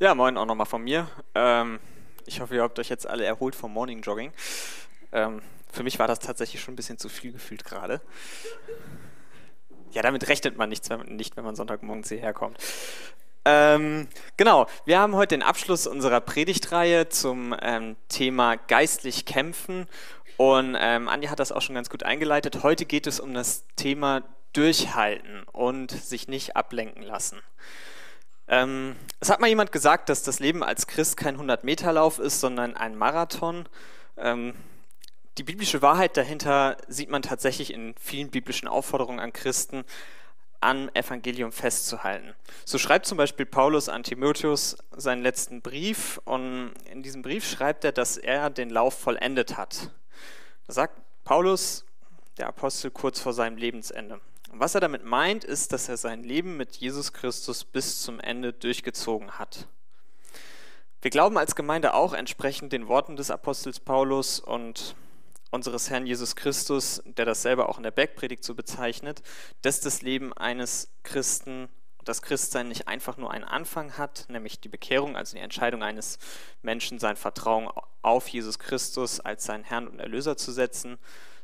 Ja, moin auch nochmal von mir. Ähm, ich hoffe, ihr habt euch jetzt alle erholt vom Morning Jogging. Ähm, für mich war das tatsächlich schon ein bisschen zu viel gefühlt gerade. Ja, damit rechnet man nicht, nicht wenn man Sonntagmorgens hierher kommt. Ähm, genau, wir haben heute den Abschluss unserer Predigtreihe zum ähm, Thema geistlich kämpfen. Und ähm, Andi hat das auch schon ganz gut eingeleitet. Heute geht es um das Thema Durchhalten und sich nicht ablenken lassen. Ähm, es hat mal jemand gesagt, dass das Leben als Christ kein 100-Meter-Lauf ist, sondern ein Marathon. Ähm, die biblische Wahrheit dahinter sieht man tatsächlich in vielen biblischen Aufforderungen an Christen, am Evangelium festzuhalten. So schreibt zum Beispiel Paulus an Timotheus seinen letzten Brief und in diesem Brief schreibt er, dass er den Lauf vollendet hat. Da sagt Paulus, der Apostel, kurz vor seinem Lebensende. Und was er damit meint, ist, dass er sein Leben mit Jesus Christus bis zum Ende durchgezogen hat. Wir glauben als Gemeinde auch entsprechend den Worten des Apostels Paulus und unseres Herrn Jesus Christus, der das selber auch in der Bergpredigt so bezeichnet, dass das Leben eines Christen, das Christsein nicht einfach nur einen Anfang hat, nämlich die Bekehrung, also die Entscheidung eines Menschen, sein Vertrauen auf Jesus Christus als seinen Herrn und Erlöser zu setzen,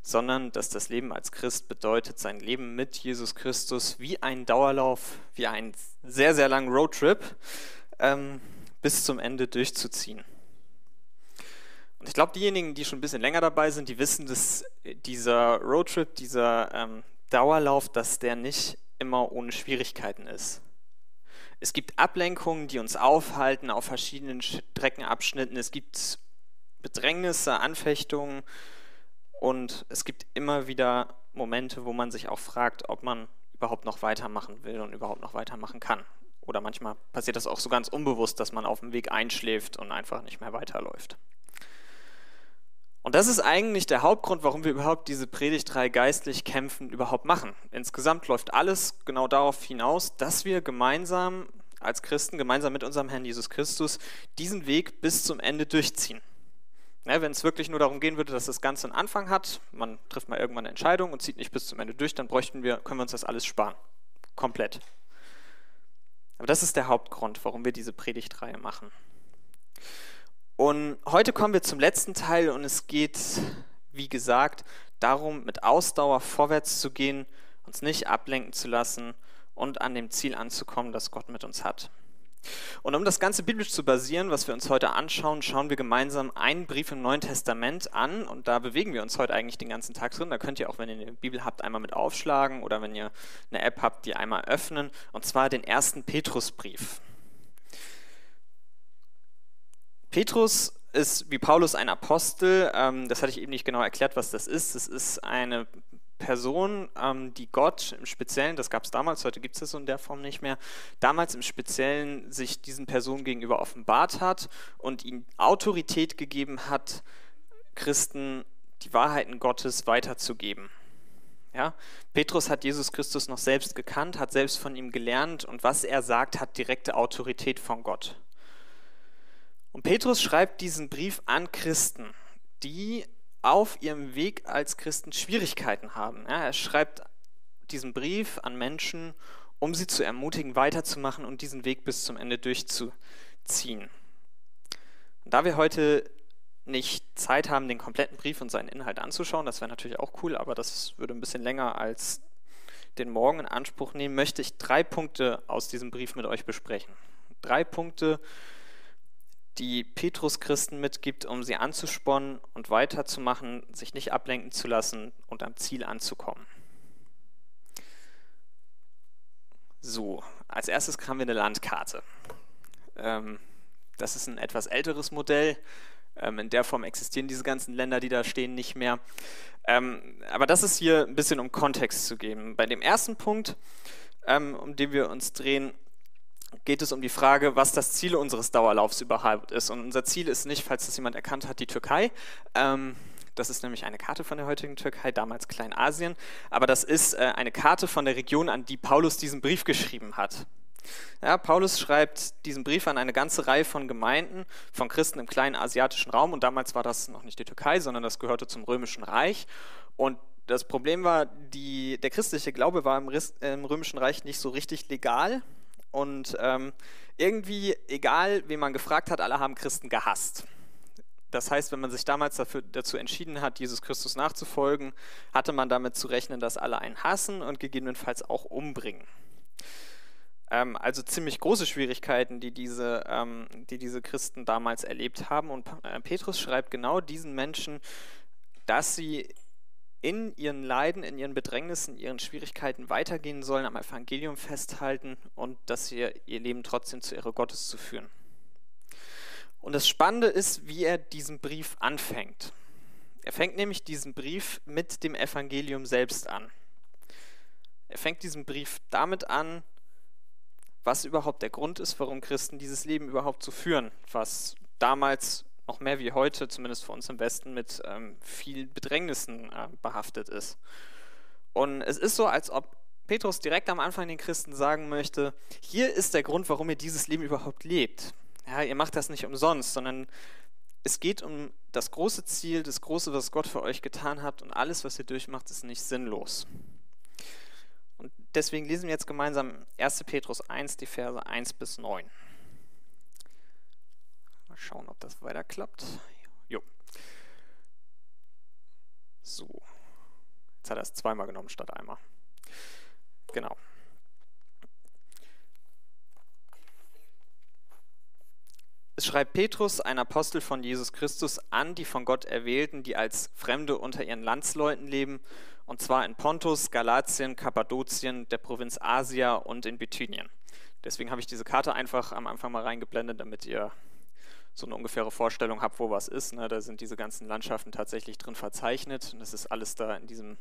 sondern dass das Leben als Christ bedeutet, sein Leben mit Jesus Christus wie ein Dauerlauf, wie einen sehr, sehr langen Roadtrip ähm, bis zum Ende durchzuziehen. Und ich glaube, diejenigen, die schon ein bisschen länger dabei sind, die wissen, dass dieser Roadtrip, dieser ähm, Dauerlauf, dass der nicht immer ohne Schwierigkeiten ist. Es gibt Ablenkungen, die uns aufhalten auf verschiedenen Streckenabschnitten. Es gibt Bedrängnisse, Anfechtungen, und es gibt immer wieder Momente, wo man sich auch fragt, ob man überhaupt noch weitermachen will und überhaupt noch weitermachen kann. Oder manchmal passiert das auch so ganz unbewusst, dass man auf dem Weg einschläft und einfach nicht mehr weiterläuft. Und das ist eigentlich der Hauptgrund, warum wir überhaupt diese Predigtreihe geistlich kämpfen überhaupt machen. Insgesamt läuft alles genau darauf hinaus, dass wir gemeinsam als Christen, gemeinsam mit unserem Herrn Jesus Christus, diesen Weg bis zum Ende durchziehen. Ja, wenn es wirklich nur darum gehen würde, dass das Ganze einen Anfang hat, man trifft mal irgendwann eine Entscheidung und zieht nicht bis zum Ende durch, dann bräuchten wir, können wir uns das alles sparen. Komplett. Aber das ist der Hauptgrund, warum wir diese Predigtreihe machen. Und heute kommen wir zum letzten Teil und es geht, wie gesagt, darum, mit Ausdauer vorwärts zu gehen, uns nicht ablenken zu lassen und an dem Ziel anzukommen, das Gott mit uns hat. Und um das Ganze biblisch zu basieren, was wir uns heute anschauen, schauen wir gemeinsam einen Brief im Neuen Testament an und da bewegen wir uns heute eigentlich den ganzen Tag drin. Da könnt ihr auch, wenn ihr eine Bibel habt, einmal mit aufschlagen oder wenn ihr eine App habt, die einmal öffnen und zwar den ersten Petrusbrief. Petrus ist wie Paulus ein Apostel. Ähm, das hatte ich eben nicht genau erklärt, was das ist. Es ist eine Person, ähm, die Gott im Speziellen, das gab es damals, heute gibt es das so in der Form nicht mehr, damals im Speziellen sich diesen Personen gegenüber offenbart hat und ihnen Autorität gegeben hat, Christen die Wahrheiten Gottes weiterzugeben. Ja? Petrus hat Jesus Christus noch selbst gekannt, hat selbst von ihm gelernt und was er sagt, hat direkte Autorität von Gott. Und Petrus schreibt diesen Brief an Christen, die auf ihrem Weg als Christen Schwierigkeiten haben. Ja, er schreibt diesen Brief an Menschen, um sie zu ermutigen, weiterzumachen und diesen Weg bis zum Ende durchzuziehen. Und da wir heute nicht Zeit haben, den kompletten Brief und seinen Inhalt anzuschauen, das wäre natürlich auch cool, aber das würde ein bisschen länger als den Morgen in Anspruch nehmen, möchte ich drei Punkte aus diesem Brief mit euch besprechen. Drei Punkte, die Petrus Christen mitgibt, um sie anzuspornen und weiterzumachen, sich nicht ablenken zu lassen und am Ziel anzukommen. So, als erstes haben wir eine Landkarte. Ähm, das ist ein etwas älteres Modell. Ähm, in der Form existieren diese ganzen Länder, die da stehen, nicht mehr. Ähm, aber das ist hier ein bisschen um Kontext zu geben. Bei dem ersten Punkt, um den wir uns drehen, geht es um die Frage, was das Ziel unseres Dauerlaufs überhaupt ist. Und unser Ziel ist nicht, falls das jemand erkannt hat, die Türkei. Ähm, das ist nämlich eine Karte von der heutigen Türkei, damals Kleinasien. Aber das ist äh, eine Karte von der Region, an die Paulus diesen Brief geschrieben hat. Ja, Paulus schreibt diesen Brief an eine ganze Reihe von Gemeinden, von Christen im kleinen asiatischen Raum. Und damals war das noch nicht die Türkei, sondern das gehörte zum Römischen Reich. Und das Problem war, die, der christliche Glaube war im, im Römischen Reich nicht so richtig legal. Und ähm, Irgendwie, egal, wen man gefragt hat, alle haben Christen gehasst. Das heißt, wenn man sich damals dafür, dazu entschieden hat, Jesus Christus nachzufolgen, hatte man damit zu rechnen, dass alle einen hassen und gegebenenfalls auch umbringen. Ähm, also ziemlich große Schwierigkeiten, die diese, ähm, die diese Christen damals erlebt haben. Und äh, Petrus schreibt genau diesen Menschen, dass sie in ihren Leiden, in ihren Bedrängnissen, ihren Schwierigkeiten weitergehen sollen, am Evangelium festhalten und dass sie ihr Leben trotzdem zur Ehre Gottes zu führen. Und das Spannende ist, wie er diesen Brief anfängt. Er fängt nämlich diesen Brief mit dem Evangelium selbst an. Er fängt diesen Brief damit an, was überhaupt der Grund ist, warum Christen dieses Leben überhaupt zu führen, was damals noch mehr wie heute, zumindest für uns im Westen, mit ähm, viel Bedrängnissen äh, behaftet ist. Und es ist so, als ob Petrus direkt am Anfang den Christen sagen möchte, hier ist der Grund, warum ihr dieses Leben überhaupt lebt. Ja, ihr macht das nicht umsonst, sondern es geht um das große Ziel, das Große, was Gott für euch getan hat und alles, was ihr durchmacht, ist nicht sinnlos. Und deswegen lesen wir jetzt gemeinsam 1. Petrus 1, die Verse 1 bis 9. Mal schauen, ob das weiter klappt. Jo. So. Jetzt hat er es zweimal genommen statt einmal. Genau. Es schreibt Petrus, ein Apostel von Jesus Christus, an die von Gott Erwählten, die als Fremde unter ihren Landsleuten leben, und zwar in Pontus, Galatien, Kappadokien, der Provinz Asia und in Bithynien. Deswegen habe ich diese Karte einfach am Anfang mal reingeblendet, damit ihr so eine ungefähre Vorstellung habt, wo was ist. Ne? Da sind diese ganzen Landschaften tatsächlich drin verzeichnet und das ist alles da in diesem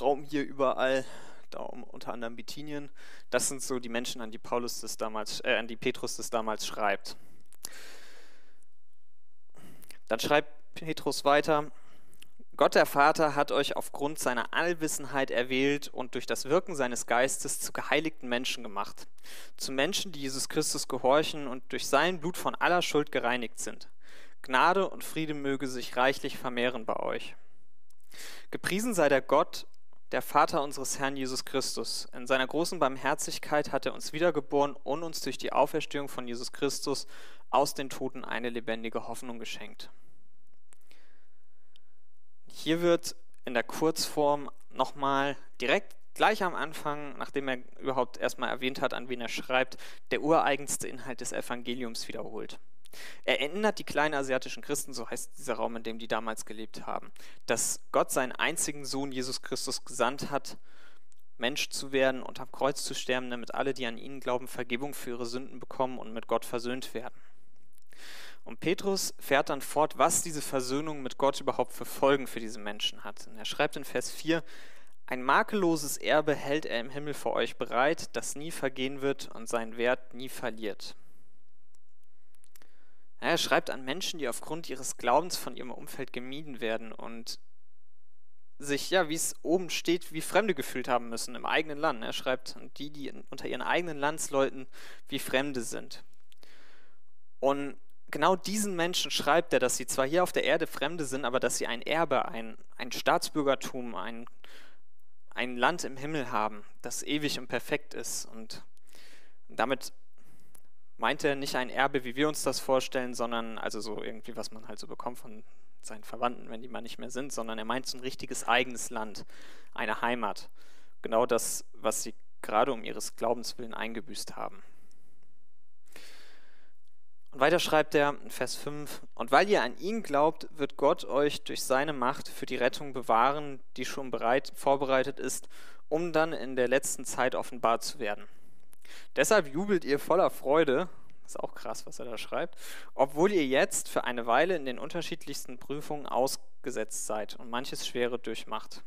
Raum hier überall da unter anderem Bithynien. Das sind so die Menschen, an die Paulus das damals, äh, an die Petrus das damals schreibt. Dann schreibt Petrus weiter, Gott der Vater hat euch aufgrund seiner Allwissenheit erwählt und durch das Wirken seines Geistes zu geheiligten Menschen gemacht, zu Menschen, die Jesus Christus gehorchen und durch sein Blut von aller Schuld gereinigt sind. Gnade und Friede möge sich reichlich vermehren bei euch. Gepriesen sei der Gott der Vater unseres Herrn Jesus Christus. In seiner großen Barmherzigkeit hat er uns wiedergeboren und uns durch die Auferstehung von Jesus Christus aus den Toten eine lebendige Hoffnung geschenkt. Hier wird in der Kurzform nochmal direkt gleich am Anfang, nachdem er überhaupt erstmal erwähnt hat, an wen er schreibt, der ureigenste Inhalt des Evangeliums wiederholt. Er erinnert die kleinen asiatischen Christen, so heißt dieser Raum, in dem die damals gelebt haben, dass Gott seinen einzigen Sohn Jesus Christus gesandt hat, Mensch zu werden und am Kreuz zu sterben, damit alle, die an ihn glauben, Vergebung für ihre Sünden bekommen und mit Gott versöhnt werden. Und Petrus fährt dann fort, was diese Versöhnung mit Gott überhaupt für Folgen für diese Menschen hat. Und er schreibt in Vers 4, ein makelloses Erbe hält er im Himmel für euch bereit, das nie vergehen wird und seinen Wert nie verliert. Er schreibt an Menschen, die aufgrund ihres Glaubens von ihrem Umfeld gemieden werden und sich, ja, wie es oben steht, wie Fremde gefühlt haben müssen im eigenen Land. Er schreibt an die, die unter ihren eigenen Landsleuten wie Fremde sind. Und genau diesen Menschen schreibt er, dass sie zwar hier auf der Erde Fremde sind, aber dass sie ein Erbe, ein, ein Staatsbürgertum, ein, ein Land im Himmel haben, das ewig und perfekt ist. Und damit meinte er nicht ein Erbe, wie wir uns das vorstellen, sondern also so irgendwie, was man halt so bekommt von seinen Verwandten, wenn die mal nicht mehr sind, sondern er meint so ein richtiges eigenes Land, eine Heimat. Genau das, was sie gerade um ihres Glaubens willen eingebüßt haben. Und weiter schreibt er Vers 5, und weil ihr an ihn glaubt, wird Gott euch durch seine Macht für die Rettung bewahren, die schon bereit, vorbereitet ist, um dann in der letzten Zeit offenbar zu werden. Deshalb jubelt ihr voller Freude, ist auch krass, was er da schreibt, obwohl ihr jetzt für eine Weile in den unterschiedlichsten Prüfungen ausgesetzt seid und manches Schwere durchmacht.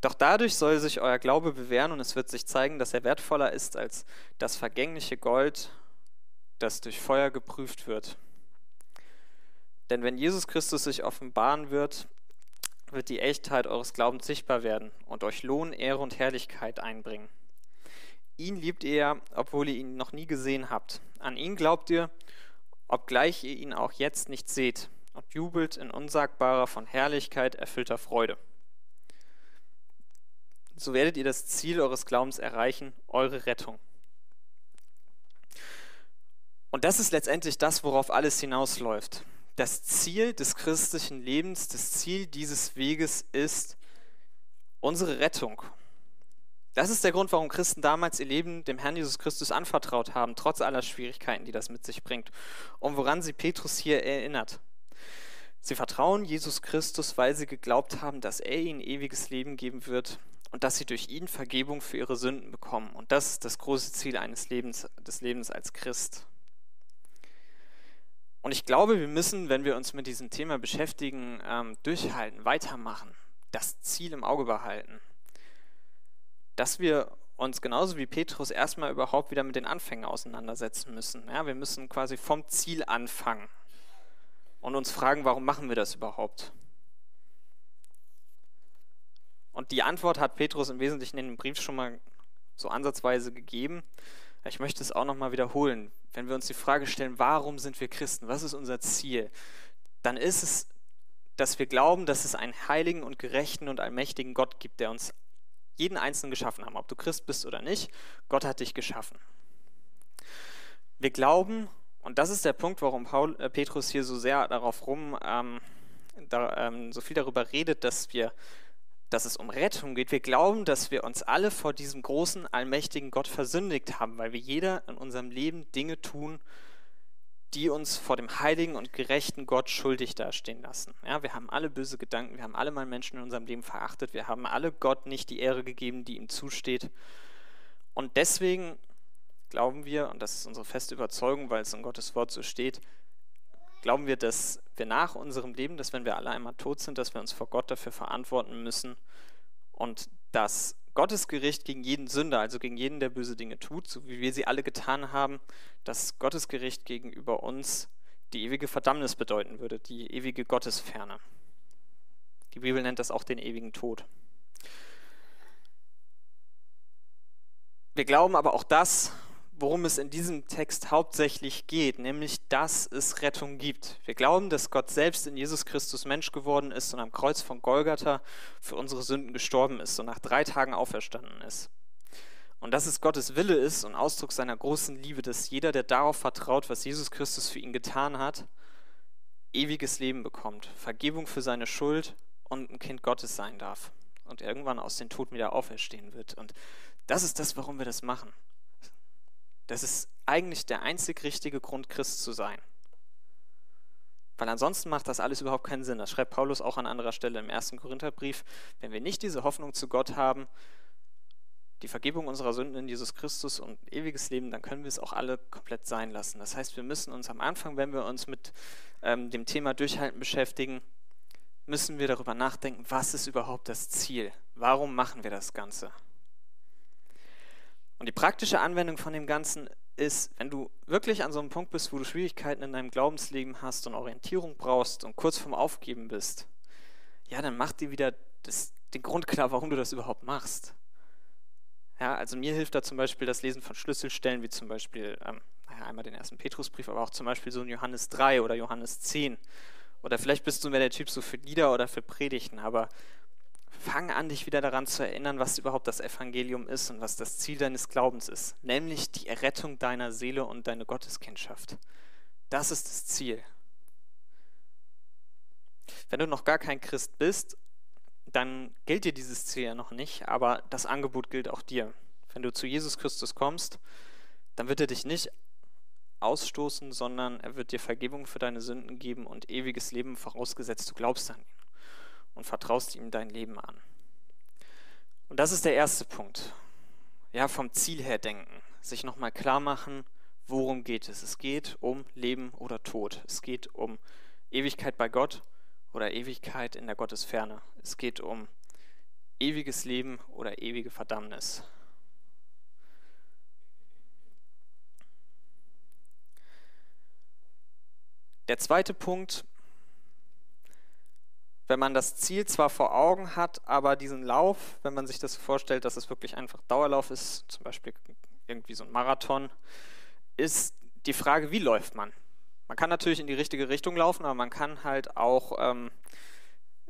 Doch dadurch soll sich euer Glaube bewähren und es wird sich zeigen, dass er wertvoller ist als das vergängliche Gold, das durch Feuer geprüft wird. Denn wenn Jesus Christus sich offenbaren wird, wird die Echtheit eures Glaubens sichtbar werden und euch Lohn, Ehre und Herrlichkeit einbringen. Ihn liebt ihr, obwohl ihr ihn noch nie gesehen habt. An ihn glaubt ihr, obgleich ihr ihn auch jetzt nicht seht, und jubelt in unsagbarer, von Herrlichkeit erfüllter Freude. So werdet ihr das Ziel eures Glaubens erreichen, eure Rettung. Und das ist letztendlich das, worauf alles hinausläuft. Das Ziel des christlichen Lebens, das Ziel dieses Weges ist unsere Rettung. Das ist der Grund, warum Christen damals ihr Leben dem Herrn Jesus Christus anvertraut haben, trotz aller Schwierigkeiten, die das mit sich bringt. Und woran sie Petrus hier erinnert. Sie vertrauen Jesus Christus, weil sie geglaubt haben, dass er ihnen ewiges Leben geben wird und dass sie durch ihn Vergebung für ihre Sünden bekommen. Und das ist das große Ziel eines Lebens, des Lebens als Christ. Und ich glaube, wir müssen, wenn wir uns mit diesem Thema beschäftigen, ähm, durchhalten, weitermachen, das Ziel im Auge behalten. Dass wir uns genauso wie Petrus erstmal überhaupt wieder mit den Anfängen auseinandersetzen müssen. Ja, wir müssen quasi vom Ziel anfangen und uns fragen, warum machen wir das überhaupt? Und die Antwort hat Petrus im Wesentlichen in dem Brief schon mal so ansatzweise gegeben. Ich möchte es auch nochmal wiederholen. Wenn wir uns die Frage stellen, warum sind wir Christen? Was ist unser Ziel? Dann ist es, dass wir glauben, dass es einen heiligen und gerechten und allmächtigen Gott gibt, der uns jeden Einzelnen geschaffen hat. Ob du Christ bist oder nicht, Gott hat dich geschaffen. Wir glauben, und das ist der Punkt, warum Paul, äh, Petrus hier so sehr darauf rum, ähm, da, ähm, so viel darüber redet, dass wir dass es um Rettung geht. Wir glauben, dass wir uns alle vor diesem großen, allmächtigen Gott versündigt haben, weil wir jeder in unserem Leben Dinge tun, die uns vor dem heiligen und gerechten Gott schuldig dastehen lassen. Ja, wir haben alle böse Gedanken, wir haben alle mal Menschen in unserem Leben verachtet, wir haben alle Gott nicht die Ehre gegeben, die ihm zusteht. Und deswegen glauben wir, und das ist unsere feste Überzeugung, weil es in Gottes Wort so steht, glauben wir, dass wir nach unserem Leben, dass wenn wir alle einmal tot sind, dass wir uns vor Gott dafür verantworten müssen und dass Gottes Gericht gegen jeden Sünder, also gegen jeden, der böse Dinge tut, so wie wir sie alle getan haben, dass Gottes Gericht gegenüber uns die ewige Verdammnis bedeuten würde, die ewige Gottesferne. Die Bibel nennt das auch den ewigen Tod. Wir glauben aber auch das, worum es in diesem Text hauptsächlich geht, nämlich dass es Rettung gibt. Wir glauben, dass Gott selbst in Jesus Christus Mensch geworden ist und am Kreuz von Golgatha für unsere Sünden gestorben ist und nach drei Tagen auferstanden ist. Und dass es Gottes Wille ist und Ausdruck seiner großen Liebe, dass jeder, der darauf vertraut, was Jesus Christus für ihn getan hat, ewiges Leben bekommt, Vergebung für seine Schuld und ein Kind Gottes sein darf und irgendwann aus den Toten wieder auferstehen wird. Und das ist das, warum wir das machen. Das ist eigentlich der einzig richtige Grund, Christ zu sein. Weil ansonsten macht das alles überhaupt keinen Sinn. Das schreibt Paulus auch an anderer Stelle im ersten Korintherbrief. Wenn wir nicht diese Hoffnung zu Gott haben, die Vergebung unserer Sünden in Jesus Christus und ewiges Leben, dann können wir es auch alle komplett sein lassen. Das heißt, wir müssen uns am Anfang, wenn wir uns mit ähm, dem Thema Durchhalten beschäftigen, müssen wir darüber nachdenken, was ist überhaupt das Ziel? Warum machen wir das Ganze? Und die praktische Anwendung von dem Ganzen ist, wenn du wirklich an so einem Punkt bist, wo du Schwierigkeiten in deinem Glaubensleben hast und Orientierung brauchst und kurz vorm Aufgeben bist, ja, dann mach dir wieder das, den Grund klar, warum du das überhaupt machst. Ja, also mir hilft da zum Beispiel das Lesen von Schlüsselstellen, wie zum Beispiel ähm, einmal den ersten Petrusbrief, aber auch zum Beispiel so ein Johannes 3 oder Johannes 10. Oder vielleicht bist du mehr der Typ so für Lieder oder für Predigten, aber fang an, dich wieder daran zu erinnern, was überhaupt das Evangelium ist und was das Ziel deines Glaubens ist, nämlich die Errettung deiner Seele und deine Gotteskindschaft. Das ist das Ziel. Wenn du noch gar kein Christ bist, dann gilt dir dieses Ziel ja noch nicht, aber das Angebot gilt auch dir. Wenn du zu Jesus Christus kommst, dann wird er dich nicht ausstoßen, sondern er wird dir Vergebung für deine Sünden geben und ewiges Leben vorausgesetzt, du glaubst an ihn und vertraust ihm dein Leben an. Und das ist der erste Punkt. Ja, vom Ziel her denken, sich nochmal klar machen, worum geht es. Es geht um Leben oder Tod. Es geht um Ewigkeit bei Gott oder Ewigkeit in der Gottesferne. Es geht um ewiges Leben oder ewige Verdammnis. Der zweite Punkt wenn man das Ziel zwar vor Augen hat, aber diesen Lauf, wenn man sich das vorstellt, dass es wirklich einfach Dauerlauf ist, zum Beispiel irgendwie so ein Marathon, ist die Frage, wie läuft man? Man kann natürlich in die richtige Richtung laufen, aber man kann halt auch ähm,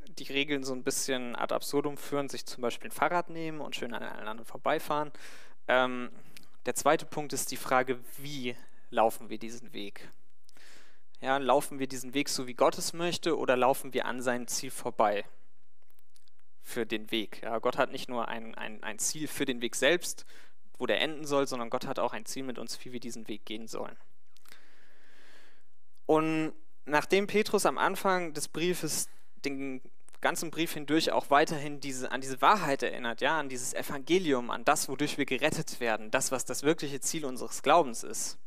die Regeln so ein bisschen ad absurdum führen, sich zum Beispiel ein Fahrrad nehmen und schön an allen anderen vorbeifahren. Ähm, der zweite Punkt ist die Frage, wie laufen wir diesen Weg? Ja, laufen wir diesen Weg so, wie Gott es möchte, oder laufen wir an seinem Ziel vorbei für den Weg? Ja, Gott hat nicht nur ein, ein, ein Ziel für den Weg selbst, wo der enden soll, sondern Gott hat auch ein Ziel mit uns, wie wir diesen Weg gehen sollen. Und nachdem Petrus am Anfang des Briefes den ganzen Brief hindurch auch weiterhin diese, an diese Wahrheit erinnert, ja, an dieses Evangelium, an das, wodurch wir gerettet werden, das, was das wirkliche Ziel unseres Glaubens ist,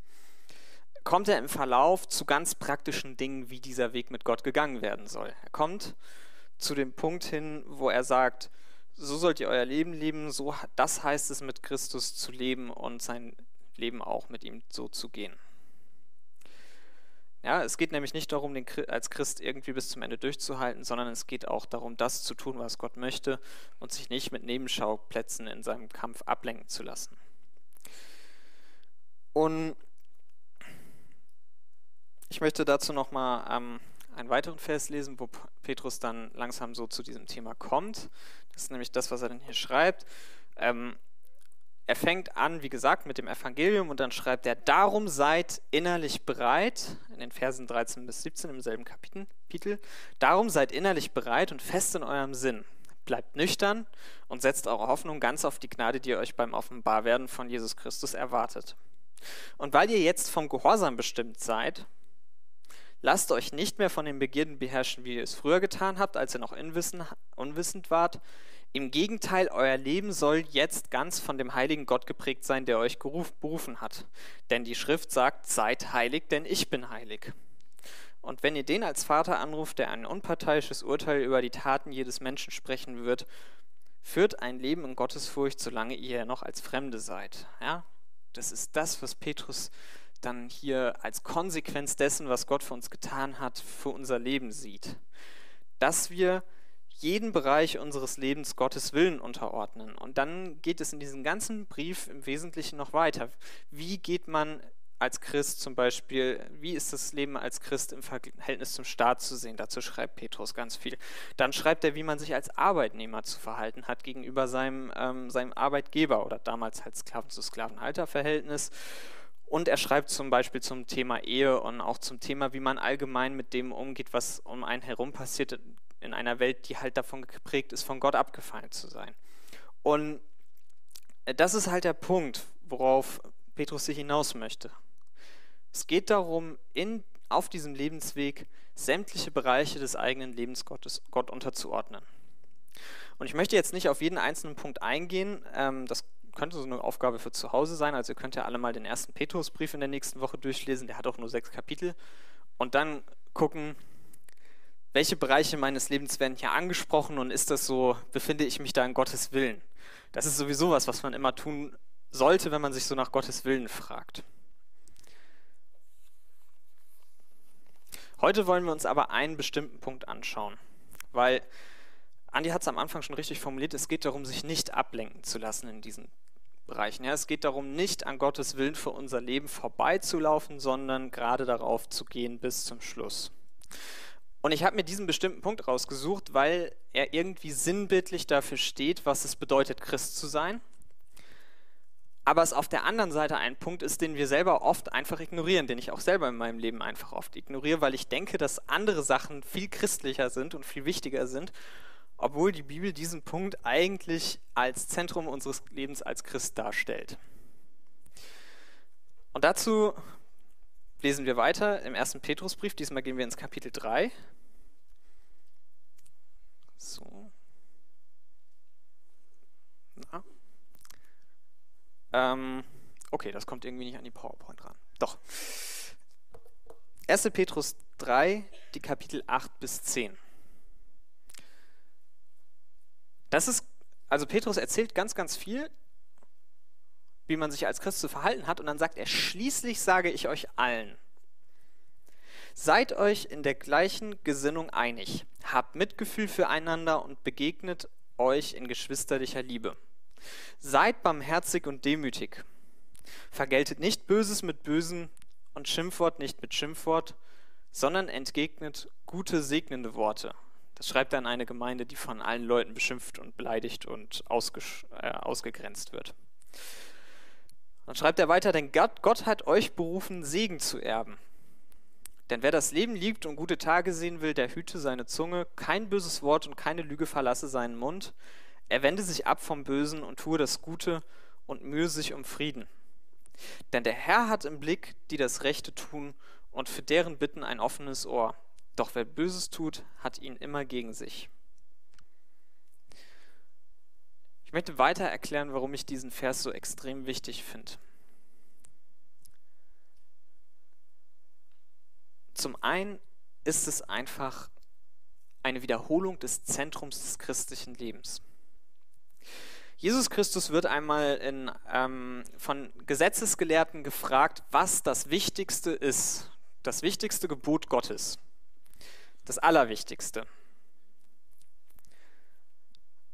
kommt er im Verlauf zu ganz praktischen Dingen, wie dieser Weg mit Gott gegangen werden soll. Er kommt zu dem Punkt hin, wo er sagt, so sollt ihr euer Leben leben, so das heißt es mit Christus zu leben und sein Leben auch mit ihm so zu gehen. Ja, es geht nämlich nicht darum, den, als Christ irgendwie bis zum Ende durchzuhalten, sondern es geht auch darum, das zu tun, was Gott möchte und sich nicht mit Nebenschauplätzen in seinem Kampf ablenken zu lassen. Und ich möchte dazu nochmal ähm, einen weiteren Vers lesen, wo Petrus dann langsam so zu diesem Thema kommt. Das ist nämlich das, was er dann hier schreibt. Ähm, er fängt an, wie gesagt, mit dem Evangelium und dann schreibt er, darum seid innerlich bereit, in den Versen 13 bis 17 im selben Kapitel, darum seid innerlich bereit und fest in eurem Sinn. Bleibt nüchtern und setzt eure Hoffnung ganz auf die Gnade, die ihr euch beim Offenbarwerden von Jesus Christus erwartet. Und weil ihr jetzt vom Gehorsam bestimmt seid, Lasst euch nicht mehr von den Begierden beherrschen, wie ihr es früher getan habt, als ihr noch unwissend wart. Im Gegenteil, euer Leben soll jetzt ganz von dem heiligen Gott geprägt sein, der euch berufen hat. Denn die Schrift sagt, seid heilig, denn ich bin heilig. Und wenn ihr den als Vater anruft, der ein unparteiisches Urteil über die Taten jedes Menschen sprechen wird, führt ein Leben in Gottesfurcht, solange ihr noch als Fremde seid. Ja? Das ist das, was Petrus dann hier als Konsequenz dessen, was Gott für uns getan hat, für unser Leben sieht. Dass wir jeden Bereich unseres Lebens Gottes Willen unterordnen. Und dann geht es in diesem ganzen Brief im Wesentlichen noch weiter. Wie geht man als Christ zum Beispiel, wie ist das Leben als Christ im Verhältnis zum Staat zu sehen? Dazu schreibt Petrus ganz viel. Dann schreibt er, wie man sich als Arbeitnehmer zu verhalten hat gegenüber seinem, ähm, seinem Arbeitgeber oder damals halt Sklaven zu Sklavenhalterverhältnis. Und er schreibt zum Beispiel zum Thema Ehe und auch zum Thema, wie man allgemein mit dem umgeht, was um einen herum passiert in einer Welt, die halt davon geprägt ist, von Gott abgefallen zu sein. Und das ist halt der Punkt, worauf Petrus sich hinaus möchte. Es geht darum, in, auf diesem Lebensweg sämtliche Bereiche des eigenen Lebens Gottes, Gott unterzuordnen. Und ich möchte jetzt nicht auf jeden einzelnen Punkt eingehen, ähm, das könnte so eine Aufgabe für zu Hause sein. Also ihr könnt ja alle mal den ersten Petrusbrief in der nächsten Woche durchlesen. Der hat auch nur sechs Kapitel. Und dann gucken, welche Bereiche meines Lebens werden hier angesprochen und ist das so, befinde ich mich da in Gottes Willen? Das ist sowieso was, was man immer tun sollte, wenn man sich so nach Gottes Willen fragt. Heute wollen wir uns aber einen bestimmten Punkt anschauen, weil Andi hat es am Anfang schon richtig formuliert, es geht darum, sich nicht ablenken zu lassen in diesen Bereichen. Ja, es geht darum, nicht an Gottes Willen für unser Leben vorbeizulaufen, sondern gerade darauf zu gehen bis zum Schluss. Und ich habe mir diesen bestimmten Punkt rausgesucht, weil er irgendwie sinnbildlich dafür steht, was es bedeutet, Christ zu sein. Aber es auf der anderen Seite ein Punkt ist, den wir selber oft einfach ignorieren, den ich auch selber in meinem Leben einfach oft ignoriere, weil ich denke, dass andere Sachen viel christlicher sind und viel wichtiger sind obwohl die Bibel diesen Punkt eigentlich als Zentrum unseres Lebens als Christ darstellt. Und dazu lesen wir weiter im ersten Petrusbrief. Diesmal gehen wir ins Kapitel 3. So. Na. Ähm, okay, das kommt irgendwie nicht an die PowerPoint ran. Doch. 1. Petrus 3, die Kapitel 8 bis 10. Das ist, also Petrus erzählt ganz, ganz viel, wie man sich als Christ zu verhalten hat, und dann sagt er, schließlich sage ich euch allen, seid euch in der gleichen Gesinnung einig, habt Mitgefühl füreinander und begegnet euch in geschwisterlicher Liebe. Seid barmherzig und demütig. Vergeltet nicht Böses mit Bösen und Schimpfwort nicht mit Schimpfwort, sondern entgegnet gute, segnende Worte. Das schreibt er an eine Gemeinde, die von allen Leuten beschimpft und beleidigt und ausge, äh, ausgegrenzt wird. Dann schreibt er weiter, denn Gott, Gott hat euch berufen, Segen zu erben. Denn wer das Leben liebt und gute Tage sehen will, der hüte seine Zunge, kein böses Wort und keine Lüge verlasse seinen Mund. Er wende sich ab vom Bösen und tue das Gute und mühe sich um Frieden. Denn der Herr hat im Blick, die das Rechte tun und für deren Bitten ein offenes Ohr. Doch wer Böses tut, hat ihn immer gegen sich. Ich möchte weiter erklären, warum ich diesen Vers so extrem wichtig finde. Zum einen ist es einfach eine Wiederholung des Zentrums des christlichen Lebens. Jesus Christus wird einmal in, ähm, von Gesetzesgelehrten gefragt, was das Wichtigste ist, das wichtigste Gebot Gottes, das Allerwichtigste.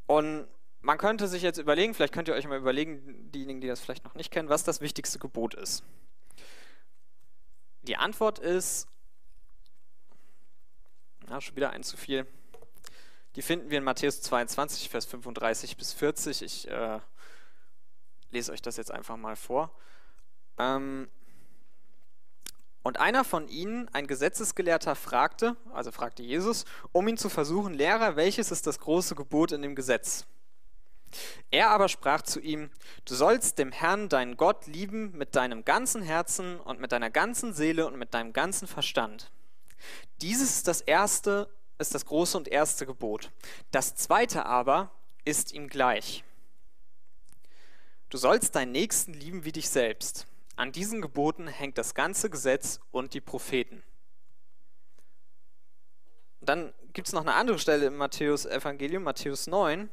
Und man könnte sich jetzt überlegen, vielleicht könnt ihr euch mal überlegen, diejenigen, die das vielleicht noch nicht kennen, was das wichtigste Gebot ist. Die Antwort ist ja, schon wieder ein zu viel. Die finden wir in Matthäus 22, Vers 35 bis 40. Ich äh, lese euch das jetzt einfach mal vor. Ähm, und einer von ihnen, ein Gesetzesgelehrter, fragte, also fragte Jesus, um ihn zu versuchen, Lehrer, welches ist das große Gebot in dem Gesetz? Er aber sprach zu ihm, du sollst dem Herrn, deinen Gott, lieben mit deinem ganzen Herzen und mit deiner ganzen Seele und mit deinem ganzen Verstand. Dieses ist das erste, ist das große und erste Gebot. Das zweite aber ist ihm gleich. Du sollst deinen Nächsten lieben wie dich selbst. An diesen Geboten hängt das ganze Gesetz und die Propheten. dann gibt es noch eine andere Stelle im Matthäus Evangelium, Matthäus 9.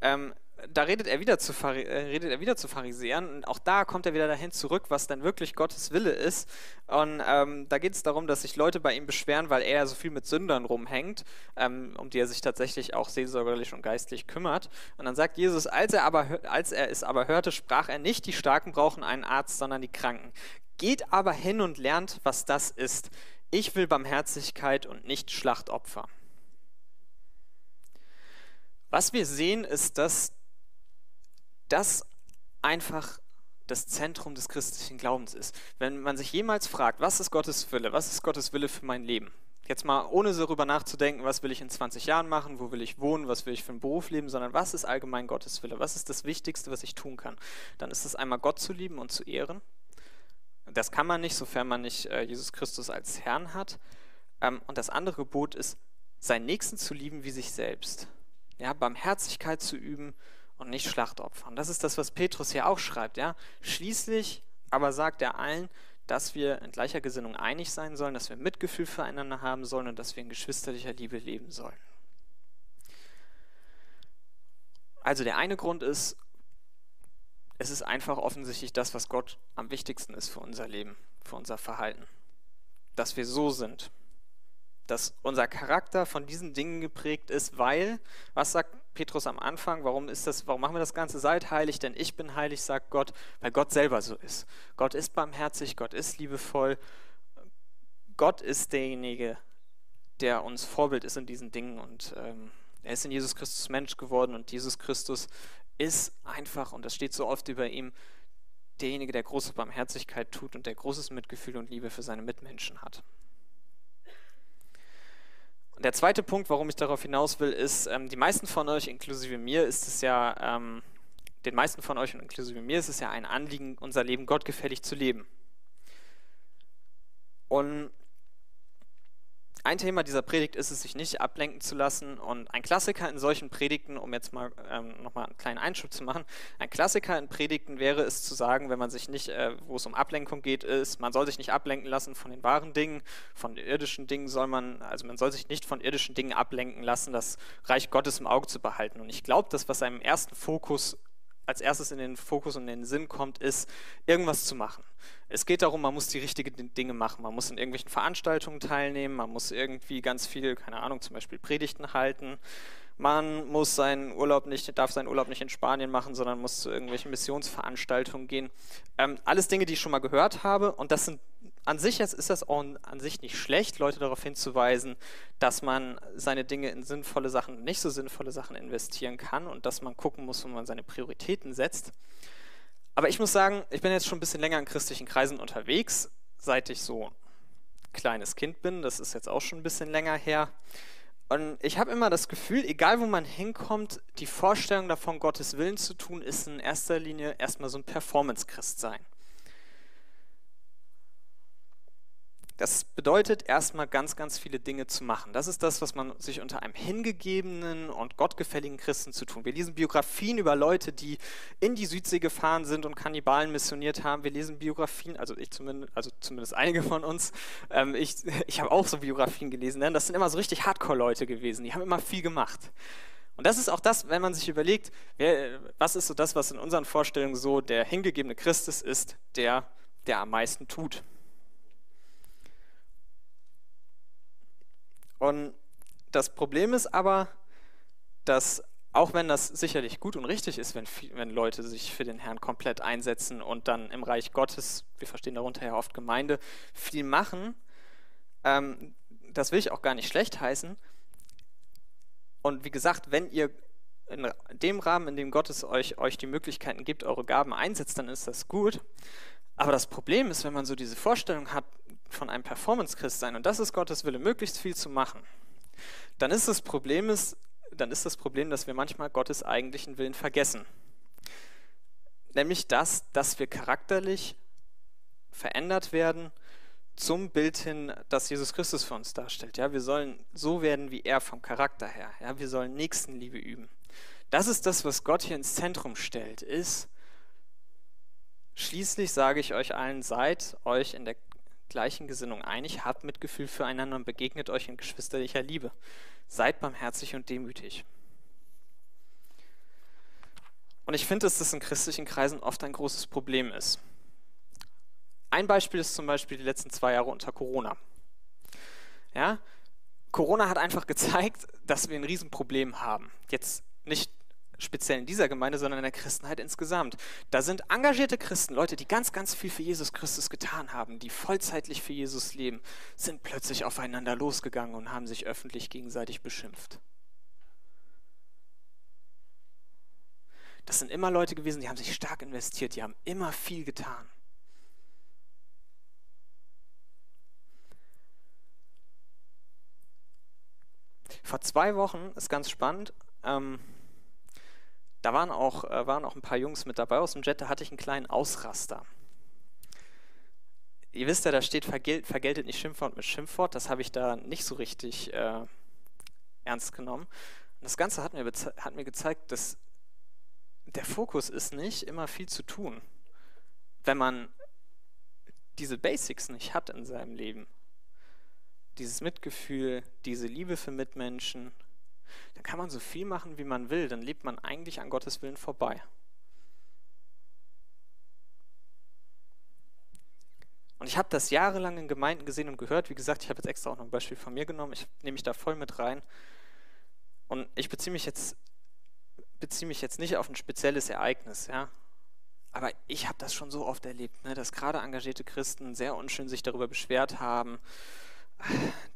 Ähm, da redet er, wieder zu, äh, redet er wieder zu Pharisäern und auch da kommt er wieder dahin zurück, was dann wirklich Gottes Wille ist. Und ähm, da geht es darum, dass sich Leute bei ihm beschweren, weil er so viel mit Sündern rumhängt, ähm, um die er sich tatsächlich auch seelsorgerlich und geistlich kümmert. Und dann sagt Jesus, als er, aber, als er es aber hörte, sprach er nicht, die Starken brauchen einen Arzt, sondern die Kranken. Geht aber hin und lernt, was das ist. Ich will Barmherzigkeit und nicht Schlachtopfer. Was wir sehen, ist, dass das einfach das Zentrum des christlichen Glaubens ist. Wenn man sich jemals fragt, was ist Gottes Wille, was ist Gottes Wille für mein Leben? Jetzt mal ohne darüber nachzudenken, was will ich in 20 Jahren machen, wo will ich wohnen, was will ich für einen Beruf leben, sondern was ist allgemein Gottes Wille, was ist das Wichtigste, was ich tun kann. Dann ist es einmal Gott zu lieben und zu ehren. Das kann man nicht, sofern man nicht äh, Jesus Christus als Herrn hat. Ähm, und das andere Gebot ist, seinen Nächsten zu lieben wie sich selbst. Ja, Barmherzigkeit zu üben, und nicht Schlachtopfern. Das ist das, was Petrus hier auch schreibt. Ja? Schließlich aber sagt er allen, dass wir in gleicher Gesinnung einig sein sollen, dass wir Mitgefühl füreinander haben sollen und dass wir in geschwisterlicher Liebe leben sollen. Also der eine Grund ist, es ist einfach offensichtlich das, was Gott am wichtigsten ist für unser Leben, für unser Verhalten. Dass wir so sind, dass unser Charakter von diesen Dingen geprägt ist, weil, was sagt Petrus am Anfang, warum ist das, warum machen wir das Ganze? Seid heilig, denn ich bin heilig, sagt Gott, weil Gott selber so ist. Gott ist barmherzig, Gott ist liebevoll. Gott ist derjenige, der uns Vorbild ist in diesen Dingen und ähm, er ist in Jesus Christus Mensch geworden und Jesus Christus ist einfach, und das steht so oft über ihm, derjenige, der große Barmherzigkeit tut und der großes Mitgefühl und Liebe für seine Mitmenschen hat. Der zweite Punkt, warum ich darauf hinaus will, ist, ähm, die meisten von euch, inklusive mir, ist es ja, ähm, den meisten von euch und inklusive mir ist es ja ein Anliegen, unser Leben gottgefällig zu leben. Und ein Thema dieser Predigt ist es, sich nicht ablenken zu lassen. Und ein Klassiker in solchen Predigten, um jetzt mal ähm, nochmal einen kleinen Einschub zu machen, ein Klassiker in Predigten wäre es zu sagen, wenn man sich nicht, äh, wo es um Ablenkung geht, ist, man soll sich nicht ablenken lassen von den wahren Dingen, von den irdischen Dingen soll man, also man soll sich nicht von irdischen Dingen ablenken lassen, das Reich Gottes im Auge zu behalten. Und ich glaube, das, was einem ersten Fokus als erstes in den Fokus und in den Sinn kommt, ist, irgendwas zu machen. Es geht darum, man muss die richtigen Dinge machen. Man muss in irgendwelchen Veranstaltungen teilnehmen, man muss irgendwie ganz viel, keine Ahnung, zum Beispiel Predigten halten. Man muss seinen Urlaub nicht, darf seinen Urlaub nicht in Spanien machen, sondern muss zu irgendwelchen Missionsveranstaltungen gehen. Ähm, alles Dinge, die ich schon mal gehört habe. Und das sind an sich ist das auch an sich nicht schlecht, Leute darauf hinzuweisen, dass man seine Dinge in sinnvolle Sachen, nicht so sinnvolle Sachen investieren kann und dass man gucken muss, wo man seine Prioritäten setzt. Aber ich muss sagen, ich bin jetzt schon ein bisschen länger in christlichen Kreisen unterwegs, seit ich so ein kleines Kind bin. Das ist jetzt auch schon ein bisschen länger her. Und ich habe immer das Gefühl, egal wo man hinkommt, die Vorstellung davon, Gottes Willen zu tun, ist in erster Linie erstmal so ein Performance-Christ sein. Das bedeutet erstmal ganz, ganz viele Dinge zu machen. Das ist das, was man sich unter einem hingegebenen und gottgefälligen Christen zu tun. Wir lesen Biografien über Leute, die in die Südsee gefahren sind und Kannibalen missioniert haben. Wir lesen Biografien, also ich zumindest, also zumindest einige von uns. Ähm, ich ich habe auch so Biografien gelesen. Ne? Das sind immer so richtig Hardcore-Leute gewesen. Die haben immer viel gemacht. Und das ist auch das, wenn man sich überlegt, wer, was ist so das, was in unseren Vorstellungen so der hingegebene Christus ist, der, der am meisten tut. Und das Problem ist aber, dass auch wenn das sicherlich gut und richtig ist, wenn, wenn Leute sich für den Herrn komplett einsetzen und dann im Reich Gottes, wir verstehen darunter ja oft Gemeinde, viel machen, ähm, das will ich auch gar nicht schlecht heißen. Und wie gesagt, wenn ihr in dem Rahmen, in dem Gottes euch, euch die Möglichkeiten gibt, eure Gaben einsetzt, dann ist das gut. Aber das Problem ist, wenn man so diese Vorstellung hat von einem Performance-Christ sein und das ist Gottes Wille, möglichst viel zu machen, dann ist das Problem ist, dann ist das Problem, dass wir manchmal Gottes eigentlichen Willen vergessen. Nämlich das, dass wir charakterlich verändert werden zum Bild hin, das Jesus Christus für uns darstellt. Ja, wir sollen so werden wie er vom Charakter her. Ja, wir sollen Nächstenliebe üben. Das ist das, was Gott hier ins Zentrum stellt, ist, Schließlich sage ich euch allen, seid euch in der gleichen Gesinnung einig, habt Mitgefühl füreinander und begegnet euch in geschwisterlicher Liebe. Seid barmherzig und demütig. Und ich finde, dass das in christlichen Kreisen oft ein großes Problem ist. Ein Beispiel ist zum Beispiel die letzten zwei Jahre unter Corona. Ja, Corona hat einfach gezeigt, dass wir ein Riesenproblem haben. Jetzt nicht speziell in dieser Gemeinde, sondern in der Christenheit insgesamt. Da sind engagierte Christen, Leute, die ganz, ganz viel für Jesus Christus getan haben, die vollzeitlich für Jesus leben, sind plötzlich aufeinander losgegangen und haben sich öffentlich gegenseitig beschimpft. Das sind immer Leute gewesen, die haben sich stark investiert, die haben immer viel getan. Vor zwei Wochen ist ganz spannend. Ähm, da waren auch, äh, waren auch ein paar Jungs mit dabei aus dem Jet, da hatte ich einen kleinen Ausraster. Ihr wisst ja, da steht vergelt, vergeltet nicht Schimpfwort mit Schimpfwort, das habe ich da nicht so richtig äh, ernst genommen. Und das Ganze hat mir, hat mir gezeigt, dass der Fokus ist nicht, immer viel zu tun. Wenn man diese Basics nicht hat in seinem Leben, dieses Mitgefühl, diese Liebe für Mitmenschen, dann kann man so viel machen, wie man will, dann lebt man eigentlich an Gottes Willen vorbei. Und ich habe das jahrelang in Gemeinden gesehen und gehört. Wie gesagt, ich habe jetzt extra auch noch ein Beispiel von mir genommen. Ich nehme mich da voll mit rein. Und ich beziehe mich jetzt, beziehe mich jetzt nicht auf ein spezielles Ereignis, ja. Aber ich habe das schon so oft erlebt, ne, dass gerade engagierte Christen sehr unschön sich darüber beschwert haben,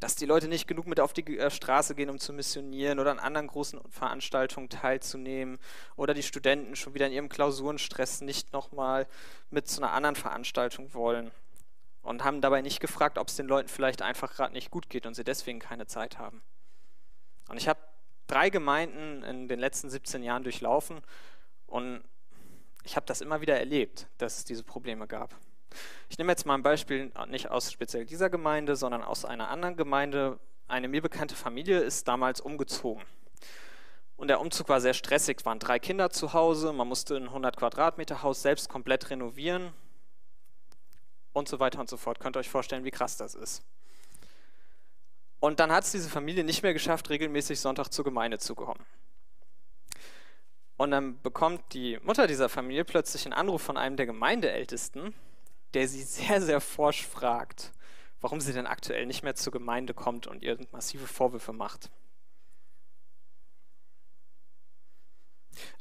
dass die Leute nicht genug mit auf die äh, Straße gehen, um zu missionieren oder an anderen großen Veranstaltungen teilzunehmen oder die Studenten schon wieder in ihrem Klausurenstress nicht nochmal mit zu einer anderen Veranstaltung wollen und haben dabei nicht gefragt, ob es den Leuten vielleicht einfach gerade nicht gut geht und sie deswegen keine Zeit haben. Und ich habe drei Gemeinden in den letzten 17 Jahren durchlaufen und ich habe das immer wieder erlebt, dass es diese Probleme gab. Ich nehme jetzt mal ein Beispiel nicht aus speziell dieser Gemeinde, sondern aus einer anderen Gemeinde. Eine mir bekannte Familie ist damals umgezogen. Und der Umzug war sehr stressig. Es waren drei Kinder zu Hause, man musste ein 100 Quadratmeter Haus selbst komplett renovieren und so weiter und so fort. Könnt ihr euch vorstellen, wie krass das ist. Und dann hat es diese Familie nicht mehr geschafft, regelmäßig Sonntag zur Gemeinde zu kommen. Und dann bekommt die Mutter dieser Familie plötzlich einen Anruf von einem der Gemeindeältesten, der sie sehr, sehr forsch fragt, warum sie denn aktuell nicht mehr zur Gemeinde kommt und ihr massive Vorwürfe macht.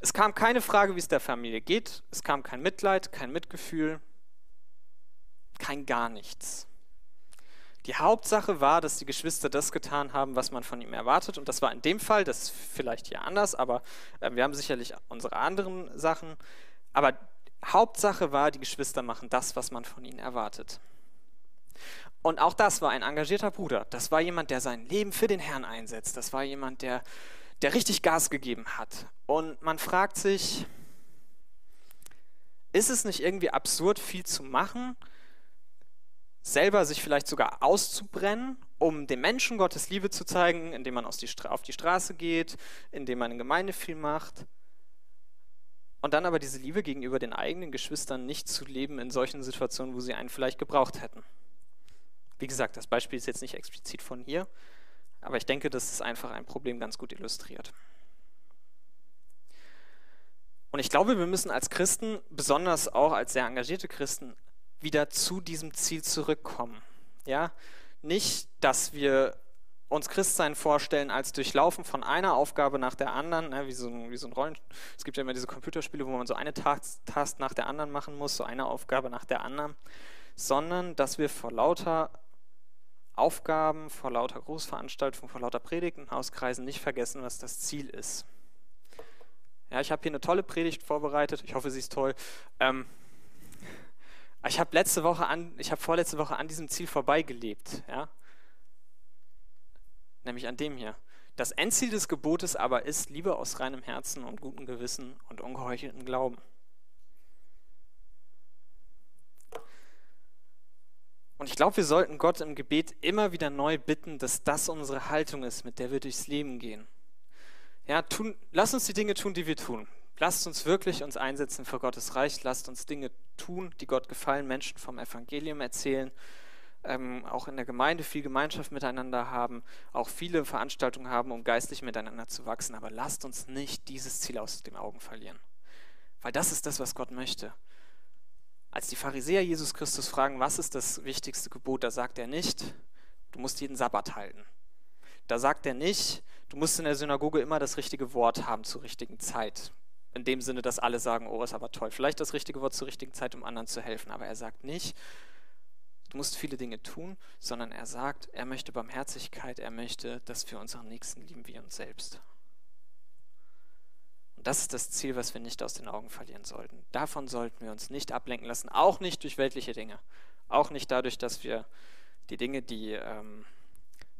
Es kam keine Frage, wie es der Familie geht. Es kam kein Mitleid, kein Mitgefühl, kein gar nichts. Die Hauptsache war, dass die Geschwister das getan haben, was man von ihm erwartet. Und das war in dem Fall, das ist vielleicht hier anders, aber äh, wir haben sicherlich unsere anderen Sachen. Aber Hauptsache war, die Geschwister machen das, was man von ihnen erwartet. Und auch das war ein engagierter Bruder. Das war jemand, der sein Leben für den Herrn einsetzt. Das war jemand, der, der richtig Gas gegeben hat. Und man fragt sich, ist es nicht irgendwie absurd, viel zu machen, selber sich vielleicht sogar auszubrennen, um den Menschen Gottes Liebe zu zeigen, indem man die auf die Straße geht, indem man in Gemeinde viel macht? Und dann aber diese Liebe gegenüber den eigenen Geschwistern nicht zu leben in solchen Situationen, wo sie einen vielleicht gebraucht hätten. Wie gesagt, das Beispiel ist jetzt nicht explizit von hier, aber ich denke, dass es einfach ein Problem ganz gut illustriert. Und ich glaube, wir müssen als Christen, besonders auch als sehr engagierte Christen, wieder zu diesem Ziel zurückkommen. Ja, nicht, dass wir uns Christsein vorstellen als Durchlaufen von einer Aufgabe nach der anderen, ne, wie, so ein, wie so ein Rollen. Es gibt ja immer diese Computerspiele, wo man so eine Task nach der anderen machen muss, so eine Aufgabe nach der anderen, sondern dass wir vor lauter Aufgaben, vor lauter Großveranstaltungen, vor lauter Predigten, Hauskreisen nicht vergessen, was das Ziel ist. Ja, ich habe hier eine tolle Predigt vorbereitet. Ich hoffe, sie ist toll. Ähm, ich habe letzte Woche an, ich habe vorletzte Woche an diesem Ziel vorbeigelebt. Ja, nämlich an dem hier. Das Endziel des Gebotes aber ist Liebe aus reinem Herzen und gutem Gewissen und ungeheuchelten Glauben. Und ich glaube, wir sollten Gott im Gebet immer wieder neu bitten, dass das unsere Haltung ist, mit der wir durchs Leben gehen. Ja, tun, lasst uns die Dinge tun, die wir tun. Lasst uns wirklich uns einsetzen für Gottes Reich. Lasst uns Dinge tun, die Gott gefallen, Menschen vom Evangelium erzählen ähm, auch in der Gemeinde viel Gemeinschaft miteinander haben, auch viele Veranstaltungen haben, um geistlich miteinander zu wachsen. Aber lasst uns nicht dieses Ziel aus den Augen verlieren. Weil das ist das, was Gott möchte. Als die Pharisäer Jesus Christus fragen, was ist das wichtigste Gebot, da sagt er nicht, du musst jeden Sabbat halten. Da sagt er nicht, du musst in der Synagoge immer das richtige Wort haben zur richtigen Zeit. In dem Sinne, dass alle sagen, oh, ist aber toll. Vielleicht das richtige Wort zur richtigen Zeit, um anderen zu helfen. Aber er sagt nicht, du musst viele Dinge tun, sondern er sagt, er möchte Barmherzigkeit, er möchte, dass wir unseren Nächsten lieben wie uns selbst. Und das ist das Ziel, was wir nicht aus den Augen verlieren sollten. Davon sollten wir uns nicht ablenken lassen, auch nicht durch weltliche Dinge. Auch nicht dadurch, dass wir die Dinge, die, ähm,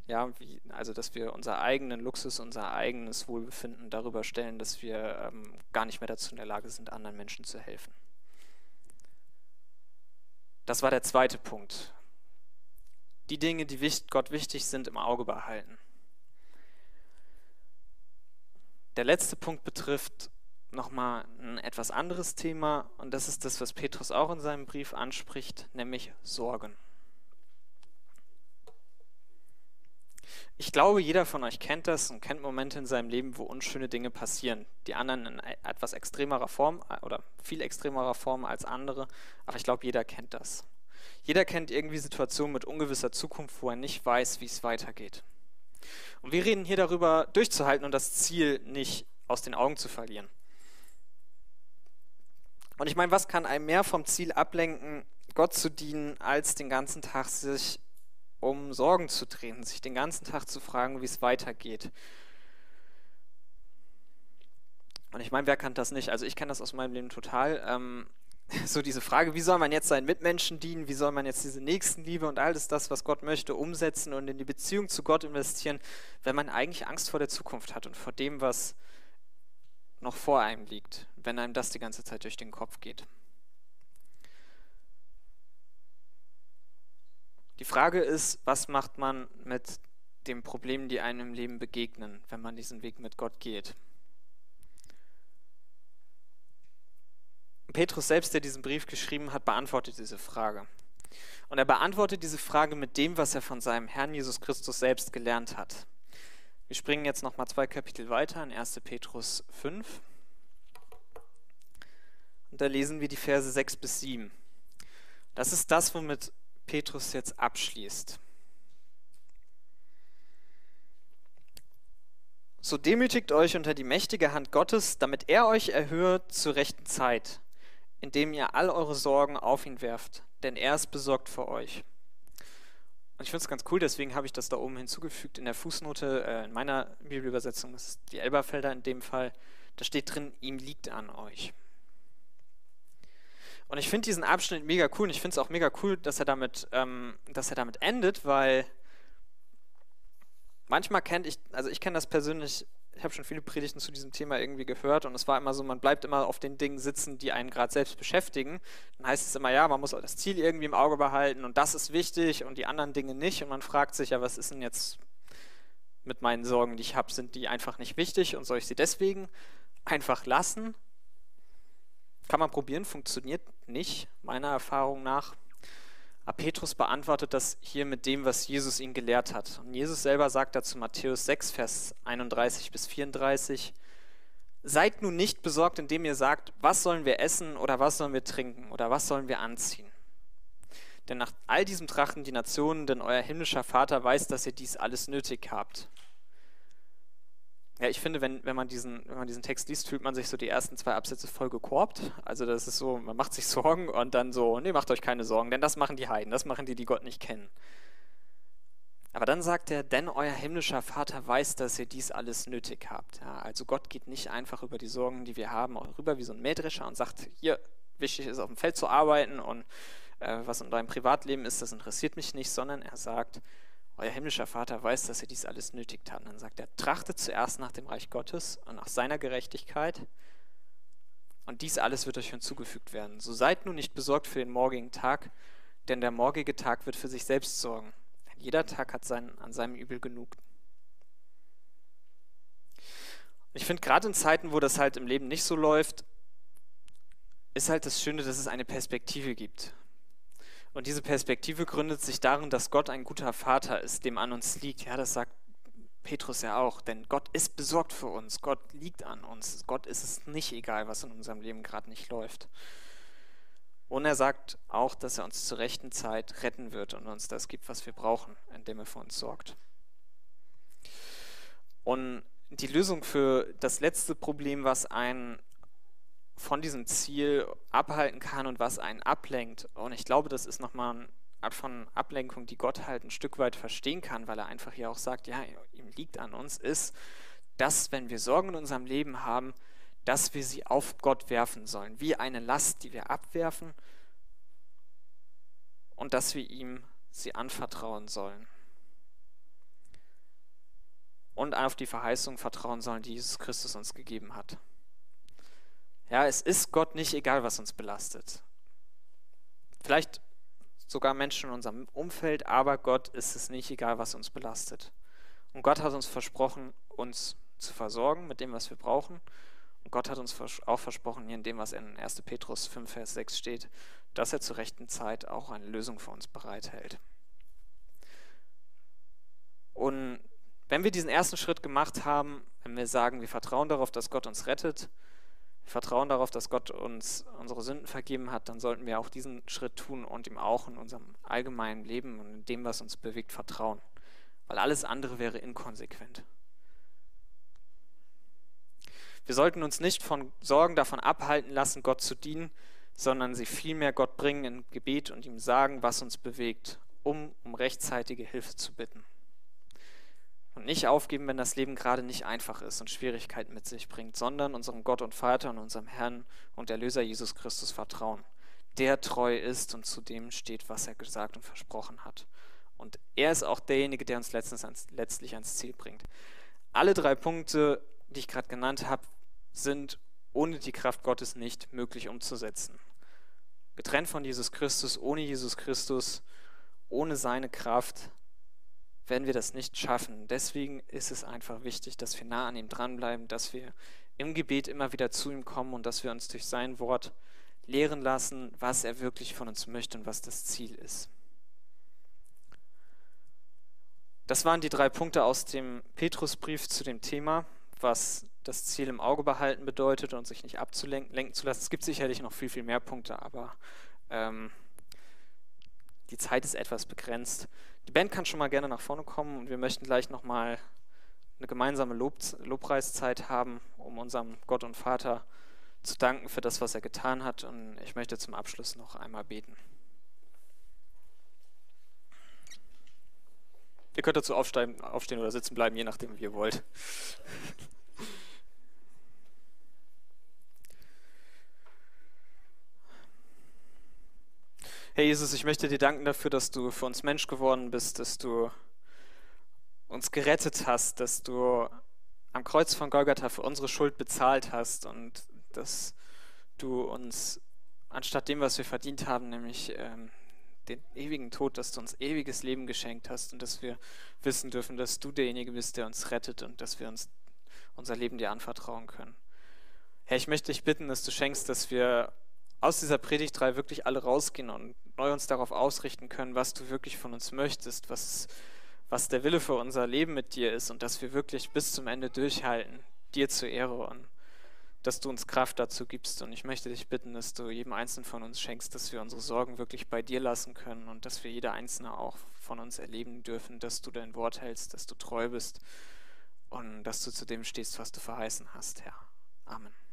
ja, wie, also dass wir unser eigenen Luxus, unser eigenes Wohlbefinden darüber stellen, dass wir ähm, gar nicht mehr dazu in der Lage sind, anderen Menschen zu helfen. Das war der zweite Punkt. Die Dinge, die Gott wichtig sind, im Auge behalten. Der letzte Punkt betrifft nochmal ein etwas anderes Thema und das ist das, was Petrus auch in seinem Brief anspricht, nämlich Sorgen. Ich glaube, jeder von euch kennt das und kennt Momente in seinem Leben, wo unschöne Dinge passieren. Die anderen in etwas extremerer Form äh, oder viel extremerer Form als andere, aber ich glaube, jeder kennt das. Jeder kennt irgendwie Situationen mit ungewisser Zukunft, wo er nicht weiß, wie es weitergeht. Und wir reden hier darüber, durchzuhalten und das Ziel nicht aus den Augen zu verlieren. Und ich meine, was kann einem mehr vom Ziel ablenken, Gott zu dienen, als den ganzen Tag sich um Sorgen zu drehen, sich den ganzen Tag zu fragen, wie es weitergeht. Und ich meine, wer kann das nicht? Also ich kenne das aus meinem Leben total. Ähm, so diese Frage, wie soll man jetzt seinen Mitmenschen dienen, wie soll man jetzt diese Nächstenliebe und alles das, was Gott möchte, umsetzen und in die Beziehung zu Gott investieren, wenn man eigentlich Angst vor der Zukunft hat und vor dem, was noch vor einem liegt, wenn einem das die ganze Zeit durch den Kopf geht. Die Frage ist, was macht man mit den Problemen, die einem im Leben begegnen, wenn man diesen Weg mit Gott geht? Petrus selbst, der diesen Brief geschrieben hat, beantwortet diese Frage. Und er beantwortet diese Frage mit dem, was er von seinem Herrn Jesus Christus selbst gelernt hat. Wir springen jetzt nochmal zwei Kapitel weiter in 1. Petrus 5. Und da lesen wir die Verse 6 bis 7. Das ist das, womit Petrus jetzt abschließt. So demütigt euch unter die mächtige Hand Gottes, damit er euch erhöht zur rechten Zeit, indem ihr all eure Sorgen auf ihn werft, denn er ist besorgt für euch. Und ich finde es ganz cool, deswegen habe ich das da oben hinzugefügt in der Fußnote, äh, in meiner Bibelübersetzung, ist die Elberfelder in dem Fall, da steht drin, ihm liegt an euch. Und ich finde diesen Abschnitt mega cool und ich finde es auch mega cool, dass er damit, ähm, dass er damit endet, weil manchmal kennt ich, also ich kenne das persönlich, ich habe schon viele Predigten zu diesem Thema irgendwie gehört und es war immer so, man bleibt immer auf den Dingen sitzen, die einen gerade selbst beschäftigen. Dann heißt es immer, ja, man muss das Ziel irgendwie im Auge behalten und das ist wichtig und die anderen Dinge nicht. Und man fragt sich ja, was ist denn jetzt mit meinen Sorgen, die ich habe, sind die einfach nicht wichtig und soll ich sie deswegen einfach lassen? Kann man probieren, funktioniert nicht, meiner Erfahrung nach. Aber Petrus beantwortet das hier mit dem, was Jesus ihn gelehrt hat. Und Jesus selber sagt dazu Matthäus 6, Vers 31 bis 34, Seid nun nicht besorgt, indem ihr sagt, was sollen wir essen oder was sollen wir trinken oder was sollen wir anziehen. Denn nach all diesem trachten die Nationen, denn euer himmlischer Vater weiß, dass ihr dies alles nötig habt. Ja, ich finde, wenn, wenn, man diesen, wenn man diesen Text liest, fühlt man sich so die ersten zwei Absätze voll gekorbt. Also das ist so, man macht sich Sorgen und dann so, nee, macht euch keine Sorgen, denn das machen die Heiden, das machen die, die Gott nicht kennen. Aber dann sagt er, denn euer himmlischer Vater weiß, dass ihr dies alles nötig habt. Ja, also Gott geht nicht einfach über die Sorgen, die wir haben, rüber wie so ein Mähdrescher und sagt, hier, wichtig ist auf dem Feld zu arbeiten und äh, was in deinem Privatleben ist, das interessiert mich nicht, sondern er sagt, euer himmlischer Vater weiß, dass ihr dies alles nötigt habt. Und dann sagt er, trachtet zuerst nach dem Reich Gottes und nach seiner Gerechtigkeit. Und dies alles wird euch hinzugefügt werden. So seid nun nicht besorgt für den morgigen Tag, denn der morgige Tag wird für sich selbst sorgen. Jeder Tag hat sein, an seinem Übel genug. Ich finde, gerade in Zeiten, wo das halt im Leben nicht so läuft, ist halt das Schöne, dass es eine Perspektive gibt. Und diese Perspektive gründet sich darin, dass Gott ein guter Vater ist, dem an uns liegt. Ja, das sagt Petrus ja auch, denn Gott ist besorgt für uns. Gott liegt an uns. Gott ist es nicht egal, was in unserem Leben gerade nicht läuft. Und er sagt auch, dass er uns zur rechten Zeit retten wird und uns das gibt, was wir brauchen, indem er für uns sorgt. Und die Lösung für das letzte Problem, was einen von diesem Ziel abhalten kann und was einen ablenkt. Und ich glaube, das ist nochmal eine Art von Ablenkung, die Gott halt ein Stück weit verstehen kann, weil er einfach hier auch sagt, ja, ihm liegt an uns, ist, dass wenn wir Sorgen in unserem Leben haben, dass wir sie auf Gott werfen sollen, wie eine Last, die wir abwerfen und dass wir ihm sie anvertrauen sollen. Und auf die Verheißung vertrauen sollen, die Jesus Christus uns gegeben hat. Ja, es ist Gott nicht egal, was uns belastet. Vielleicht sogar Menschen in unserem Umfeld, aber Gott ist es nicht egal, was uns belastet. Und Gott hat uns versprochen, uns zu versorgen mit dem, was wir brauchen. Und Gott hat uns auch versprochen, hier in dem, was in 1. Petrus 5, Vers 6 steht, dass er zur rechten Zeit auch eine Lösung für uns bereithält. Und wenn wir diesen ersten Schritt gemacht haben, wenn wir sagen, wir vertrauen darauf, dass Gott uns rettet, vertrauen darauf, dass Gott uns unsere Sünden vergeben hat, dann sollten wir auch diesen Schritt tun und ihm auch in unserem allgemeinen Leben und in dem, was uns bewegt, vertrauen. Weil alles andere wäre inkonsequent. Wir sollten uns nicht von Sorgen davon abhalten lassen, Gott zu dienen, sondern sie vielmehr Gott bringen in Gebet und ihm sagen, was uns bewegt, um um rechtzeitige Hilfe zu bitten. Und nicht aufgeben, wenn das Leben gerade nicht einfach ist und Schwierigkeiten mit sich bringt, sondern unserem Gott und Vater und unserem Herrn und Erlöser Jesus Christus vertrauen, der treu ist und zu dem steht, was er gesagt und versprochen hat. Und er ist auch derjenige, der uns ans, letztlich ans Ziel bringt. Alle drei Punkte, die ich gerade genannt habe, sind ohne die Kraft Gottes nicht möglich umzusetzen. Getrennt von Jesus Christus, ohne Jesus Christus, ohne seine Kraft werden wir das nicht schaffen. Deswegen ist es einfach wichtig, dass wir nah an ihm dranbleiben, dass wir im Gebet immer wieder zu ihm kommen und dass wir uns durch sein Wort lehren lassen, was er wirklich von uns möchte und was das Ziel ist. Das waren die drei Punkte aus dem Petrusbrief zu dem Thema, was das Ziel im Auge behalten bedeutet und sich nicht abzulenken zu lassen. Es gibt sicherlich noch viel, viel mehr Punkte, aber ähm, die Zeit ist etwas begrenzt. Die Band kann schon mal gerne nach vorne kommen und wir möchten gleich nochmal eine gemeinsame Lob, Lobpreiszeit haben, um unserem Gott und Vater zu danken für das, was er getan hat. Und ich möchte zum Abschluss noch einmal beten. Ihr könnt dazu aufstehen, aufstehen oder sitzen bleiben, je nachdem, wie ihr wollt. Herr Jesus, ich möchte dir danken dafür, dass du für uns Mensch geworden bist, dass du uns gerettet hast, dass du am Kreuz von Golgatha für unsere Schuld bezahlt hast und dass du uns anstatt dem, was wir verdient haben, nämlich ähm, den ewigen Tod, dass du uns ewiges Leben geschenkt hast und dass wir wissen dürfen, dass du derjenige bist, der uns rettet und dass wir uns unser Leben dir anvertrauen können. Herr, ich möchte dich bitten, dass du schenkst, dass wir aus dieser Predigt 3 wirklich alle rausgehen und neu uns darauf ausrichten können, was du wirklich von uns möchtest, was, was der Wille für unser Leben mit dir ist und dass wir wirklich bis zum Ende durchhalten, dir zur Ehre und dass du uns Kraft dazu gibst. Und ich möchte dich bitten, dass du jedem Einzelnen von uns schenkst, dass wir unsere Sorgen wirklich bei dir lassen können und dass wir jeder Einzelne auch von uns erleben dürfen, dass du dein Wort hältst, dass du treu bist und dass du zu dem stehst, was du verheißen hast, Herr. Amen.